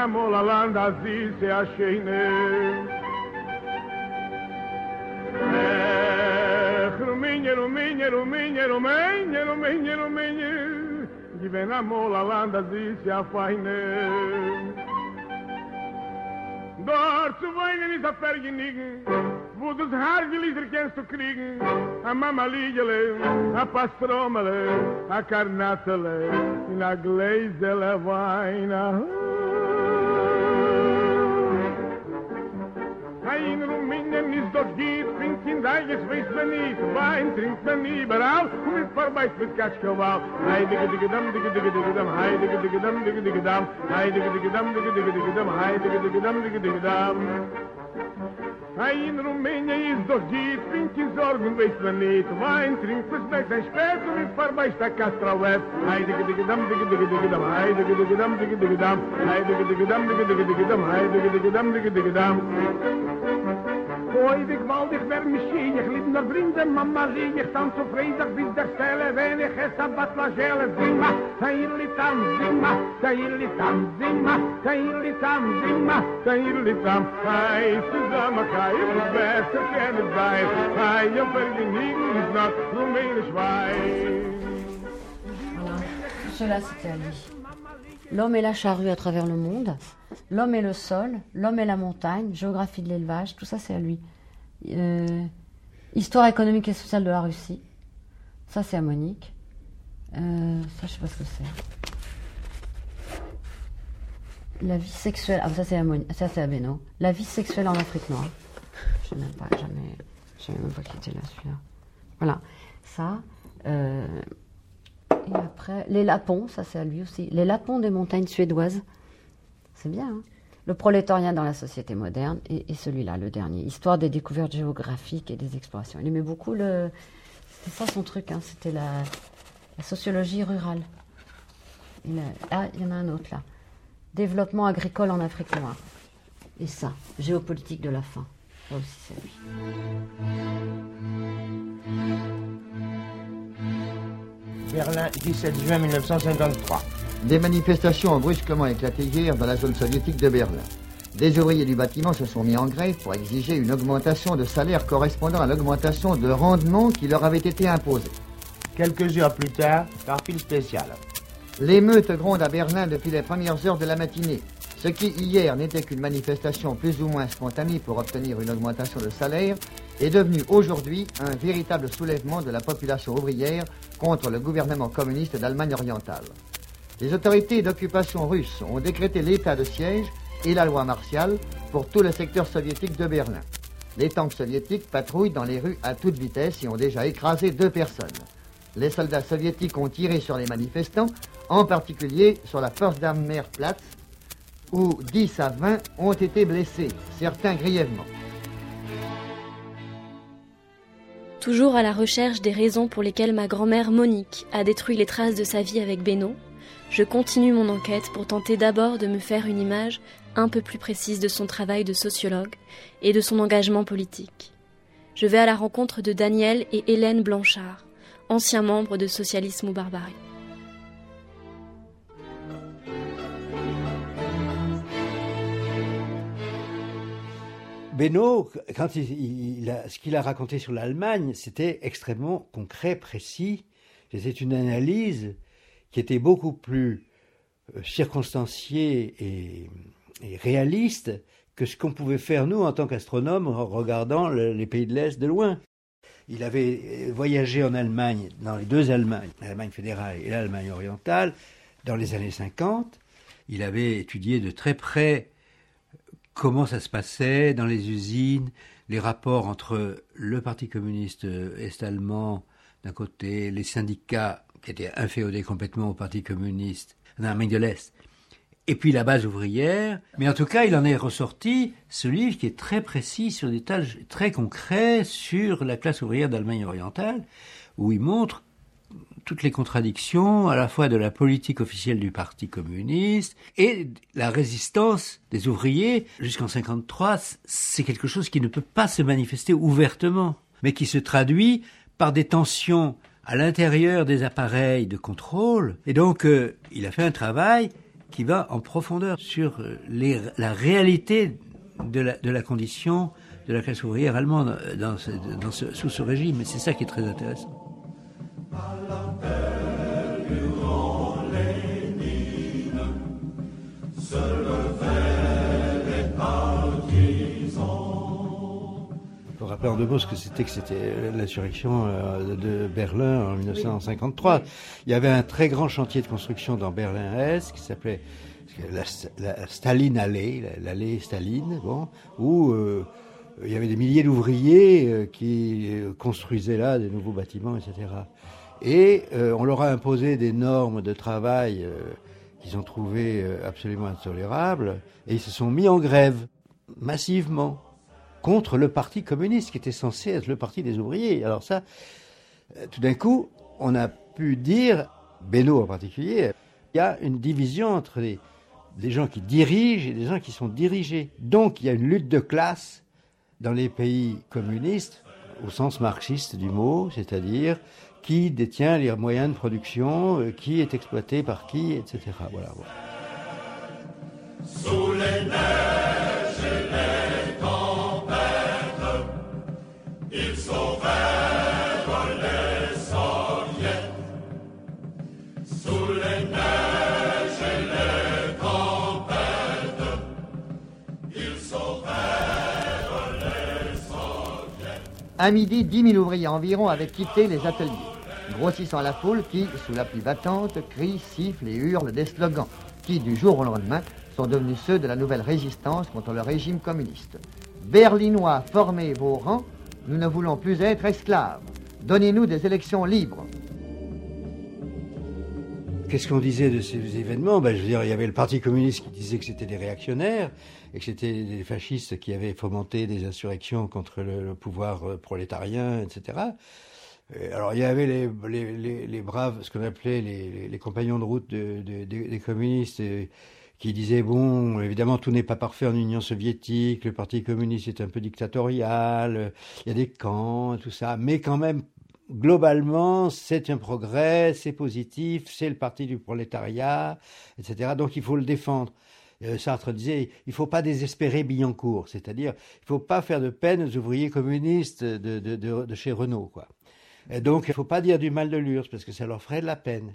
mol alan da zise a sheine. Ech, rumiñe, rumiñe, rumiñe, rumiñe, rumiñe, rumiñe, Given a mola landa zise a faine Dor zu weinen is a fergenigen Wo des haar will is erkennst kriegen. A mama liegele, a pastromele, a karnatele In a gläsele weina in Rumänien ist doch gut, trinkt in Reiches, weiß man nicht, Wein trinkt man überall, und ist vorbei, mit Katschkowal. Heidige, dicke, damm, dicke, dicke, dicke, damm, heidige, dicke, damm, dicke, dicke, damm, heidige, dicke, damm, dicke, dicke, dicke, damm, heidige, dicke, damm, dicke, dicke, damm. Aí in Rumênia is nog diep, vriendje zorgen em men niet. Wijn drinkt verspreid zijn spijt om het voorbij sta Kastralweb. Hij diga dikke dam, diga dikke dikke dam, hij dikke diga dam, dikke dikke dam, hij dikke diga dam, dikke dikke diga dam, hij diga diga dam, dam. Koi, wie gewalt ich wär mich schien, ich lieb nur Brinde, Mama, sie, ich tanz zu Freizach, bis der Stelle, wenn ich es ab was lachele. Zimma, Tairli, Tam, Zimma, Tairli, Tam, Zimma, Tairli, Tam, Zimma, Tairli, Tam, Hai, Susama, Kai, um ich muss besser kennen sein, Hai, ja, wer die Nigen ist noch, nur meine Schweiz. Hallo, schön, dass du dich erinnst. L'homme et la charrue à travers le monde, l'homme et le sol, l'homme et la montagne, géographie de l'élevage, tout ça c'est à lui. Euh, histoire économique et sociale de la Russie, ça c'est à Monique. Euh, ça je sais pas ce que c'est. La vie sexuelle, ah ça c'est à ça c'est à Beno. La vie sexuelle en Afrique noire. Je sais même pas, jamais, je savais même pas qui était là celui-là. Voilà, ça. euh, et après, les lapons, ça c'est à lui aussi. Les lapons des montagnes suédoises. C'est bien. hein. le prolétariat dans la société moderne et, celui-là, le dernier. Histoire des découvertes géographiques et des explorations. Il aimait beaucoup le. C'était ça son truc, hein, c'était la, sociologie rurale. Il Ah, il y en a un autre là. Développement agricole en Afrique noire. Et ça, géopolitique de la faim. Ça aussi, c'est lui. Berlin, 17 juin 1953. Des manifestations ont brusquement éclaté hier dans la zone soviétique de Berlin. Des ouvriers du bâtiment se sont mis en grève pour exiger une augmentation de salaire correspondant à l'augmentation de rendement qui leur avait été imposée. Quelques heures plus tard, par fil spécial. L'émeute gronde à Berlin depuis les premières heures de la matinée. Ce qui hier n'était qu'une manifestation plus ou moins spontanée pour obtenir une augmentation de salaire est devenu aujourd'hui un véritable soulèvement de la population ouvrière contre le gouvernement communiste d'Allemagne orientale. Les autorités d'occupation russes ont décrété l'état de siège et la loi martiale pour tout le secteur soviétique de Berlin. Les tanks soviétiques patrouillent dans les rues à toute vitesse et ont déjà écrasé deux personnes. Les soldats soviétiques ont tiré sur les manifestants, en particulier sur la force Platz, où 10 à 20 ont été blessés, certains grièvement. Toujours à la recherche des raisons pour lesquelles ma grand-mère Monique a détruit les traces de sa vie avec Beno, je continue mon enquête pour tenter d'abord de me faire une image un peu plus précise de son travail de sociologue et de son engagement politique. Je vais à la rencontre de Daniel et Hélène Blanchard, anciens membres de Socialisme ou Barbarie. Beno, quand il, il a, ce qu'il a raconté sur l'Allemagne, c'était extrêmement concret, précis. C'était une analyse qui était beaucoup plus euh, circonstanciée et, réaliste que ce qu'on pouvait faire nous en tant qu'astronomes en regardant le- les pays de l'Est de loin. Il avait euh, voyagé en Allemagne, dans les deux Allemagnes, l'Allemagne fédérale et l'Allemagne orientale, dans les années 50. Il avait étudié de très près comment ça se passait dans les usines, les rapports entre le Parti communiste est-allemand d'un côté, les syndicats qui étaient inféodés complètement au Parti communiste en de l'Est, et puis la base ouvrière. Mais en tout cas, il en est ressorti ce livre qui est très précis sur des tâches très concrets sur la classe ouvrière d'Allemagne orientale, où il montre toutes les contradictions à la fois de la politique officielle du Parti communiste et la résistance des ouvriers jusqu'en 53, c'est quelque chose qui ne peut pas se manifester ouvertement, mais qui se traduit par des tensions à l'intérieur des appareils de contrôle. Et donc, euh, il a fait un travail qui va en profondeur sur euh, la réalité de la, condition de la classe ouvrière allemande ce- sous ce régime. Et c'est ça qui est très intéressant. Rappeler en deux mots ce que c'était que c'était l'insurrection euh, de Berlin en 1953. Il y avait un très grand chantier de construction dans Berlin-Est qui s'appelait la, la Staline Allée, l'allée Staline, bon, où euh, il y avait des milliers d'ouvriers euh, qui euh, construisaient là des nouveaux bâtiments, etc. Et euh, on leur a imposé des normes de travail euh, qu'ils ont trouvées euh, absolument intolérables, et ils se sont mis en grève massivement contre le Parti communiste, qui était censé être le parti des ouvriers. Alors ça, tout d'un coup, on a pu dire, Beno en particulier, il y a une division entre les, gens qui dirigent et des gens qui sont dirigés. Donc il y a une lutte de classe dans les pays communistes, au sens marxiste du mot, c'est-à-dire qui détient les moyens de production, euh, qui est exploité par qui, etc. Voilà. voilà. Sous les neiges et les tempêtes, ils sauvèrent les soviets. Sous les neiges et les tempêtes, ils sauvèrent les soviets. À midi, 10 000 ouvriers environ avaient quitté les ateliers, grossissant la foule qui, sous la pluie battante, crie, siffle et hurle des slogans qui, du jour au lendemain, sont devenus ceux de la nouvelle résistance contre le régime communiste. Berlinois, formez vos rangs, nous ne voulons plus être esclaves. Donnez-nous des élections libres. Qu'est-ce qu'on disait de ces événements? Ben, Je veux dire, il y avait le Parti communiste qui disait que c'était des réactionnaires et que c'était des fascistes qui avaient fomenté des insurrections contre le, le pouvoir euh, prolétarien, etc. Euh, Alors il y avait les, les, les, braves, ce qu'on appelait les, compagnons de route de, de- de- des communistes, euh, qui disaient bon, évidemment tout n'est pas parfait en Union soviétique, le Parti communiste est un peu dictatorial, il y a des camps, tout ça, mais quand même globalement c'est un progrès, c'est positif, c'est le parti du prolétariat, etc. Donc il faut le défendre. Euh, Sartre disait, il ne faut pas désespérer Billancourt, c'est-à-dire, il ne faut pas faire de peine aux ouvriers communistes de, de, de, de chez Renault, quoi. Et donc, il ne faut pas dire du mal de l'URSS, parce que ça leur ferait de la peine.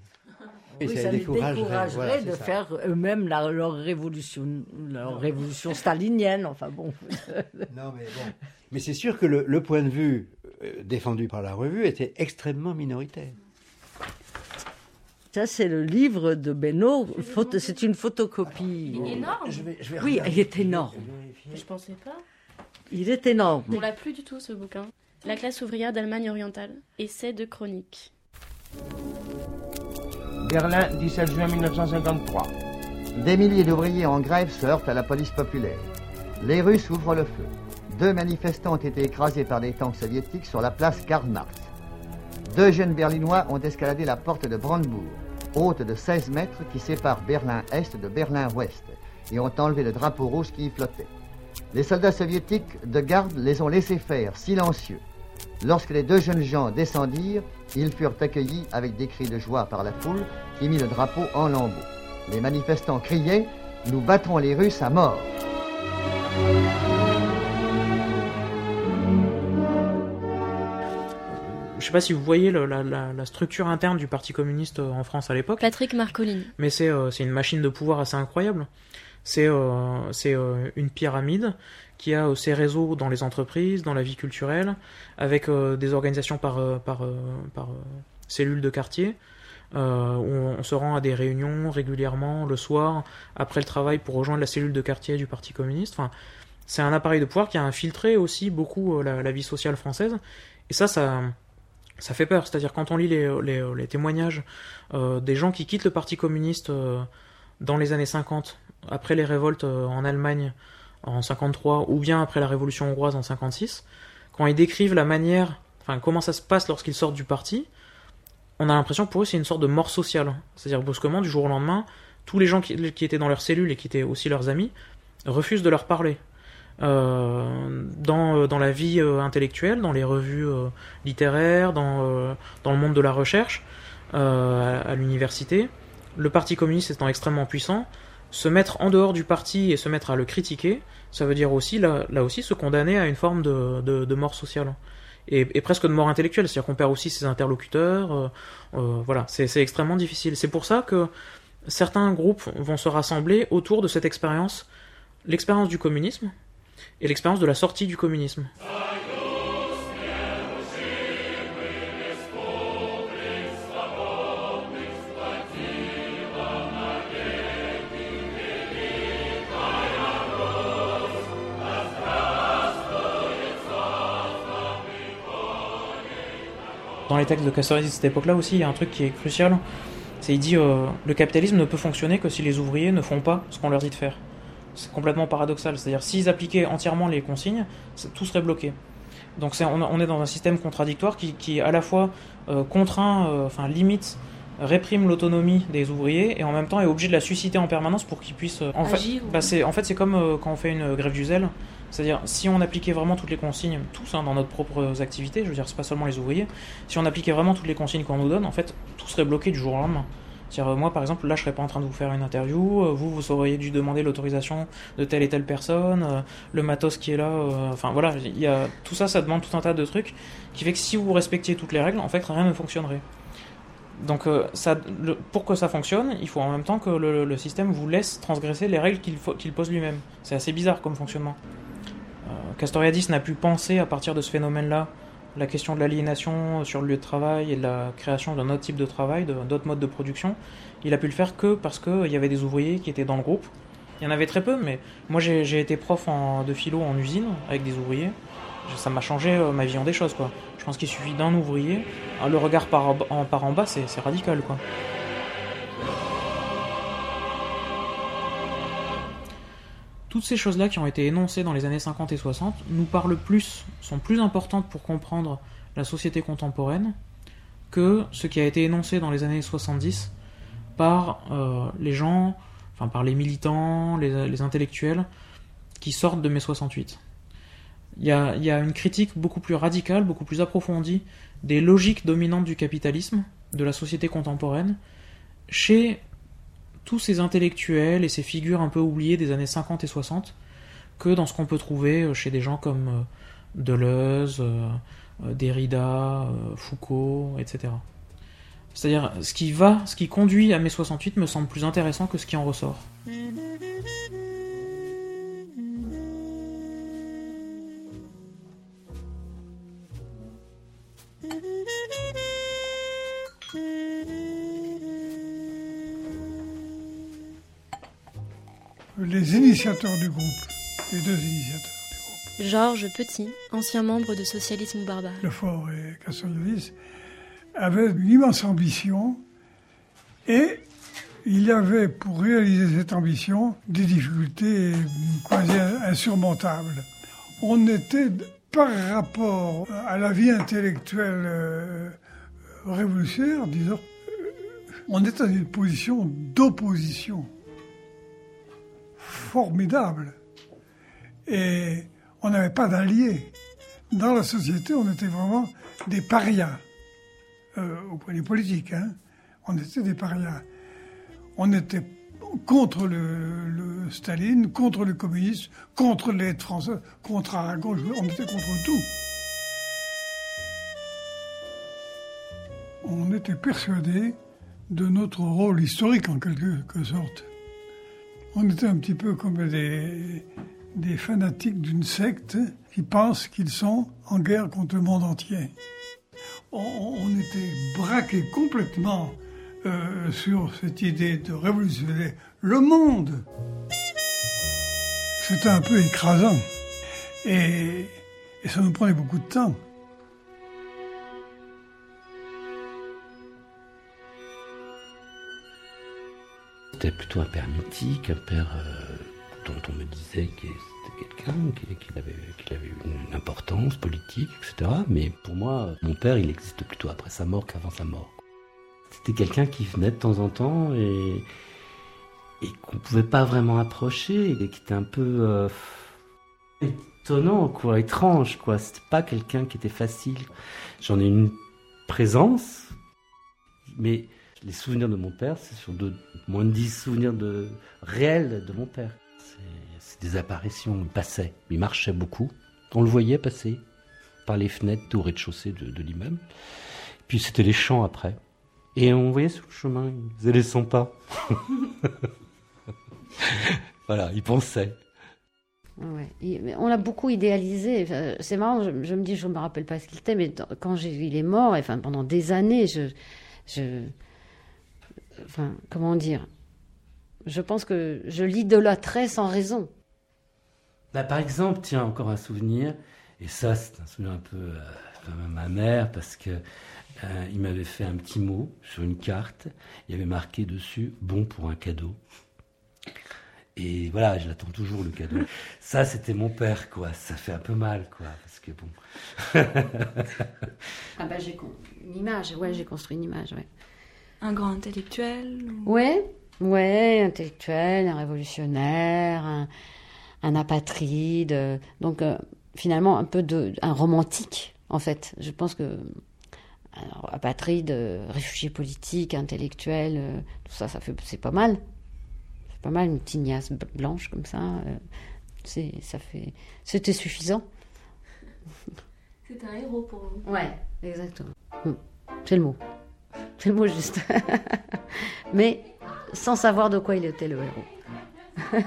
Et Oui, ça les découragerait voilà, de ça. faire eux-mêmes la- leur révolution, leur révolution stalinienne. Enfin bon. non, mais bon. Mais c'est sûr que le, le point de vue euh, défendu par la revue était extrêmement minoritaire. Ça, c'est le livre de Benoît. C'est une photocopie. Il est énorme. Je vais, je vais Oui, il est énorme. Je pensais pas. Il est énorme. On l'a plus du tout ce bouquin. La classe ouvrière d'Allemagne orientale. Essai de chronique. Berlin, 17 juin 1953. Des milliers d'ouvriers en grève se heurtent à la police populaire. Les Russes ouvrent le feu. Deux manifestants ont été écrasés par des tanks soviétiques sur la place Karl Marx. Deux jeunes Berlinois ont escaladé la porte de Brandebourg, haute de 16 mètres qui sépare Berlin-Est de Berlin-Ouest, et ont enlevé le drapeau rouge qui y flottait. Les soldats soviétiques de garde les ont laissés faire, silencieux. Lorsque les deux jeunes gens descendirent, ils furent accueillis avec des cris de joie par la foule qui mit le drapeau en lambeaux. Les manifestants criaient Nous battrons les Russes à mort. Je sais pas si vous voyez le- la, la- la structure interne du Parti communiste euh, en France à l'époque. Patrick Marcolini. Mais c'est euh, c'est une machine de pouvoir assez incroyable. C'est euh, c'est euh, une pyramide qui a euh, ses réseaux dans les entreprises, dans la vie culturelle, avec euh, des organisations par, euh, par, euh, par euh, cellules de quartier, euh, on se rend à des réunions régulièrement le soir, après le travail, pour rejoindre la cellule de quartier du Parti communiste. C'est un appareil de pouvoir qui a infiltré aussi beaucoup euh, la, vie sociale française. Et ça, ça, ça fait peur. C'est-à-dire quand on lit les, les, témoignages euh, des gens qui quittent le Parti communiste euh, dans les années 50, après les révoltes euh, en Allemagne en 53, ou bien après la Révolution hongroise en 56, quand ils décrivent la manière, enfin comment ça se passe lorsqu'ils sortent du parti, on a l'impression pour eux c'est une sorte de mort sociale. C'est-à-dire brusquement, du jour au lendemain, tous les gens qui, étaient dans leur cellule et qui étaient aussi leurs amis refusent de leur parler. Euh, dans, euh, dans la vie euh, intellectuelle, dans les revues littéraires, dans, dans le monde de la recherche, à l'université, le Parti communiste étant extrêmement puissant, se mettre en dehors du parti et se mettre à le critiquer, ça veut dire aussi, là, aussi, se condamner à une forme de, mort sociale. Et, presque de mort intellectuelle, c'est-à-dire qu'on perd aussi ses interlocuteurs, euh, euh, voilà, c'est c'est extrêmement difficile. C'est pour ça que certains groupes vont se rassembler autour de cette expérience, l'expérience du communisme et l'expérience de la sortie du communisme. Dans les textes de Castoriadis de cette époque-là aussi, il y a un truc qui est crucial. C'est il dit euh, le capitalisme ne peut fonctionner que si les ouvriers ne font pas ce qu'on leur dit de faire. C'est complètement paradoxal. C'est-à-dire s'ils appliquaient entièrement les consignes, tout serait bloqué. Donc on, est dans un système contradictoire qui, qui à la fois euh, contraint, euh, enfin limite, réprime l'autonomie des ouvriers et en même temps est obligé de la susciter en permanence pour qu'ils puissent. euh, en Agir bah, en fait c'est comme euh, quand on fait une grève du zèle. C'est-à-dire, si on appliquait vraiment toutes les consignes, tous hein, dans notre propre activité, je veux dire, c'est pas seulement les ouvriers, si on appliquait vraiment toutes les consignes qu'on nous donne, en fait, tout serait bloqué du jour au lendemain. C'est-à-dire, moi, par exemple, là, je serais pas en train de vous faire une interview, euh, vous, vous auriez dû demander l'autorisation de telle et telle personne, euh, le matos qui est là, euh, enfin voilà, il y a, tout ça, ça demande tout un tas de trucs qui fait que si vous respectiez toutes les règles, en fait, rien ne fonctionnerait. Donc, le- pour que ça fonctionne, il faut en même temps que le, système vous laisse transgresser les règles qu'il pose lui-même. C'est assez bizarre comme fonctionnement. Euh, Castoriadis n'a pu penser à partir de ce phénomène-là la question de l'aliénation sur le lieu de travail et de la création d'un autre type de travail, d'autres modes de production. Il a pu le faire que parce qu'il y avait des ouvriers qui étaient dans le groupe. Il y en avait très peu, mais moi j'ai été prof de philo en usine avec des ouvriers. Ça m'a changé euh, ma vision des choses, quoi. Pense qu'il suffit d'un ouvrier. Ah, Le regard par en, bas, c'est radical. Toutes ces choses-là qui ont été énoncées dans les années 50 et 60 nous parlent plus, sont plus importantes pour comprendre la société contemporaine que ce qui a été énoncé dans les années 70 par euh, les gens, enfin par les militants, les, les intellectuels qui sortent de mai 68. Il y, a, une critique beaucoup plus radicale, beaucoup plus approfondie des logiques dominantes du capitalisme, de la société contemporaine, chez tous ces intellectuels et ces figures un peu oubliées des années 50 et 60 que dans ce qu'on peut trouver euh, chez des gens comme euh, Deleuze, euh, Derrida, Foucault, etc. C'est-à-dire, ce qui va, ce qui conduit à mai 68 me semble plus intéressant que ce qui en ressort. Les initiateurs du groupe, les deux initiateurs, Georges Petit, ancien membre de Socialisme barbare. Lefort et Castoriadis, avaient une immense ambition et il y avait pour réaliser cette ambition des difficultés quasi insurmontables. On était, par rapport à la vie intellectuelle euh, révolutionnaire, disons, euh, on était dans une position d'opposition formidable. Et on n'avait pas d'alliés. Dans la société, on était vraiment des parias, euh, au point de vue politique. Hein. On était des parias. On était contre le, Staline, contre le communisme, contre l'aide française, contre Aragon, on était contre tout. On était persuadé de notre rôle historique en quelque sorte. On était un petit peu comme des, des fanatiques d'une secte qui pensent qu'ils sont en guerre contre le monde entier. On, on était braqués complètement euh, sur cette idée de révolutionner le monde. C'était un peu écrasant. Et, ça nous prenait beaucoup de temps. C'était plutôt un père mythique, un père euh, dont on me disait que c'était quelqu'un qui, qui avait, qui avait une importance politique, etc. Mais pour moi, mon père, il existe plutôt après sa mort qu'avant sa mort. C'était quelqu'un qui venait de temps en temps et, et qu'on pouvait pas vraiment approcher et qui était un peu euh, étonnant, quoi, étrange, quoi. C'était pas quelqu'un qui était facile. J'en ai une présence, mais les souvenirs de mon père, c'est sur moins de 10 souvenirs de, réels de mon père. C'est- C'est des apparitions. Il passait, il marchait beaucoup. On le voyait passer par les fenêtres au rez-de-chaussée de, de l'immeuble. Puis c'était les champs après. Et on voyait sur le chemin, il faisait les 100 pas. voilà, il pensait. Ouais. Il- mais on l'a beaucoup idéalisé. Enfin, C'est marrant, je, je me dis, je me rappelle pas ce qu'il était, mais dans- quand j'ai vu il est mort, et enfin pendant des années, je, je, enfin comment dire, je pense que je l'idolâtrais sans raison. Bah, par exemple, tiens, encore un souvenir, et ça, c'est un souvenir un peu euh, quand même amer, parce que euh, il m'avait fait un petit mot sur une carte, il y avait marqué dessus « bon pour un cadeau ». Et voilà, je l'attends toujours, le cadeau. Ça, c'était mon père, quoi. Ça fait un peu mal, quoi, parce que bon... Ah bah j'ai con- une image, ouais, j'ai construit une image, ouais. Un grand intellectuel ou- Ouais, ouais, intellectuel, un révolutionnaire, un, un apatride, euh, donc euh, finalement un peu de, un romantique en fait. Je pense que alors, apatride, euh, réfugié politique, intellectuel, euh, tout ça, ça fait, c'est pas mal. C'est pas mal une tignasse b- blanche comme ça. euh, c'est, ça fait, c'était suffisant. C'est un héros pour vous. Ouais, exactement. Mm. C'est le mot. C'est le mot juste. Mais sans savoir de quoi il était le héros.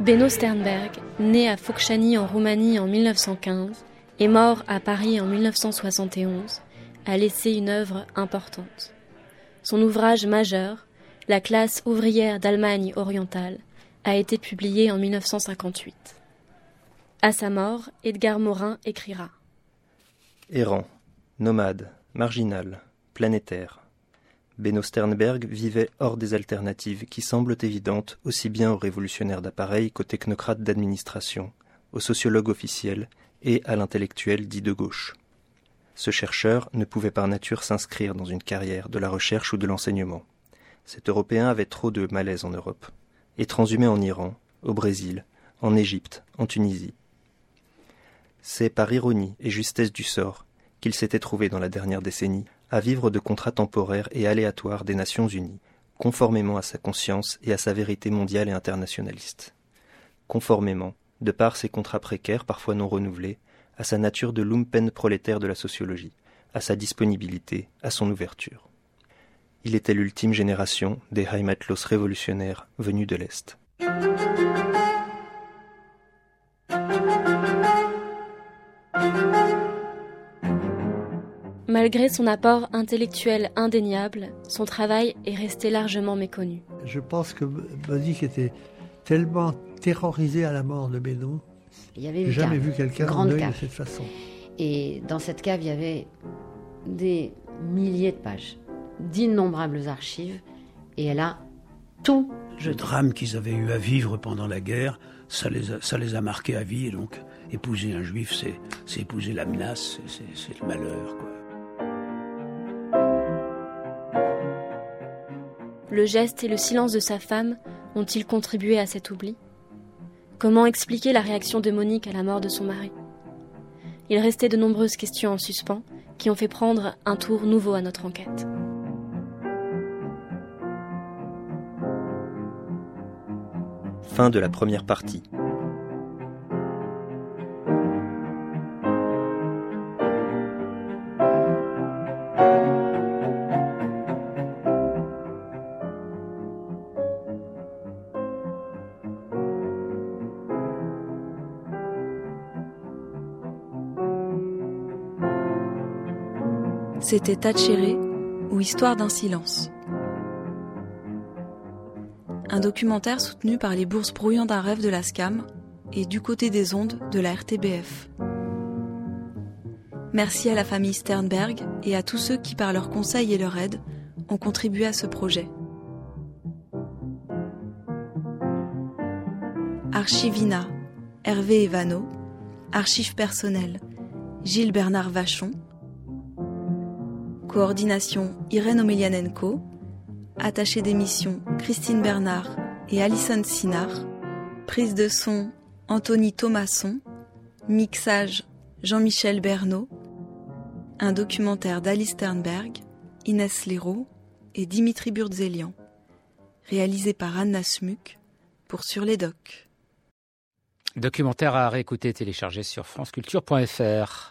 Benno Sternberg, né à Focșani en Roumanie en 1915 et mort à Paris en 1971, a laissé une œuvre importante. Son ouvrage majeur, La classe ouvrière d'Allemagne orientale, a été publié en 1958. À sa mort, Edgar Morin écrira Errant, nomade, marginal, planétaire. Benno Sternberg vivait hors des alternatives qui semblent évidentes aussi bien aux révolutionnaires d'appareil qu'aux technocrates d'administration, aux sociologues officiels et à l'intellectuel dit de gauche. Ce chercheur ne pouvait par nature s'inscrire dans une carrière de la recherche ou de l'enseignement. Cet Européen avait trop de malaise en Europe, et transhumé en Iran, au Brésil, en Égypte, en Tunisie. C'est par ironie et justesse du sort qu'il s'était trouvé dans la dernière décennie à vivre de contrats temporaires et aléatoires des Nations Unies, conformément à sa conscience et à sa vérité mondiale et internationaliste. Conformément, de par ses contrats précaires parfois non renouvelés, à sa nature de lumpen prolétaire de la sociologie, à sa disponibilité, à son ouverture. Il était l'ultime génération des Heimatlos révolutionnaires venus de l'Est. Malgré son apport intellectuel indéniable, son travail est resté largement méconnu. Je pense que Bodic était tellement terrorisé à la mort de Bénon. Il y avait une jamais cave, vu quelqu'un en de cette façon. Et dans cette cave, il y avait des milliers de pages, d'innombrables archives, et elle a tout Le drame qu'ils avaient eu à vivre pendant la guerre, ça les a, ça les a marqués à vie. Et donc, épouser un juif, c'est c'est épouser la menace, c'est le malheur. Quoi. Le geste et le silence de sa femme ont-ils contribué à cet oubli? Comment expliquer la réaction de Monique à la mort de son mari? Il restait de nombreuses questions en suspens qui ont fait prendre un tour nouveau à notre enquête. Fin de la première partie. C'était Tachéré ou Histoire d'un silence. Un documentaire soutenu par les bourses brouillants d'un rêve de la SCAM et du côté des ondes de la RTBF. Merci à la famille Sternberg et à tous ceux qui, par leurs conseils et leur aide, ont contribué à ce projet. Archivina, Hervé Evano. Archives personnelles, Gilles Bernard Vachon. Coordination Irène Omelianenko. Attaché d'émission Christine Bernard et Alison Sinard. Prise de son Anthony Thomasson. Mixage Jean-Michel Bernot. Un documentaire d'Alice Sternberg, Inès Léraud et Dimitri Burdzelian. Réalisé par Anna Smuk pour Sur les Docs. Documentaire à réécouter téléchargé sur franceculture.fr.